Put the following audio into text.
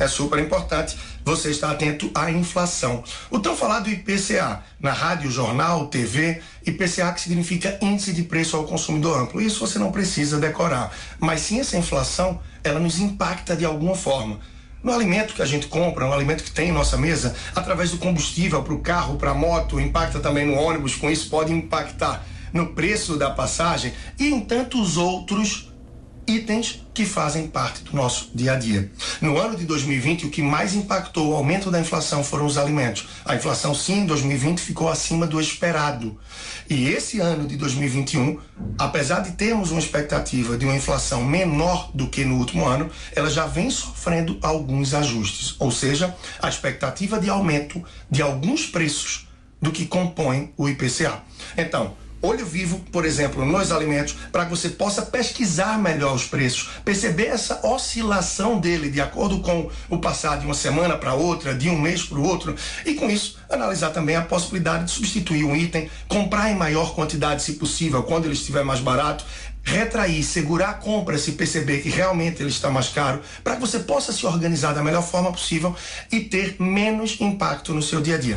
é super importante você estar atento à inflação. O tão falado IPCA, na rádio, jornal, TV, IPCA que significa Índice de Preço ao Consumidor Amplo. Isso você não precisa decorar. Mas sim essa inflação, ela nos impacta de alguma forma no alimento que a gente compra, no alimento que tem em nossa mesa, através do combustível para o carro, para a moto, impacta também no ônibus, com isso pode impactar no preço da passagem e em tantos outros itens que fazem parte do nosso dia a dia. No ano de 2020, o que mais impactou o aumento da inflação foram os alimentos. A inflação, sim, em 2020 ficou acima do esperado. E esse ano de 2021, apesar de termos uma expectativa de uma inflação menor do que no último ano, ela já vem sofrendo alguns ajustes. Ou seja, a expectativa de aumento de alguns preços do que compõe o IPCA. Então, olho vivo, por exemplo, nos alimentos, para que você possa pesquisar melhor os preços, perceber essa oscilação dele de acordo com o passar de uma semana para outra, de um mês para o outro, e com isso analisar também a possibilidade de substituir um item, comprar em maior quantidade se possível, quando ele estiver mais barato, retrair, segurar a compra se perceber que realmente ele está mais caro, para que você possa se organizar da melhor forma possível e ter menos impacto no seu dia a dia.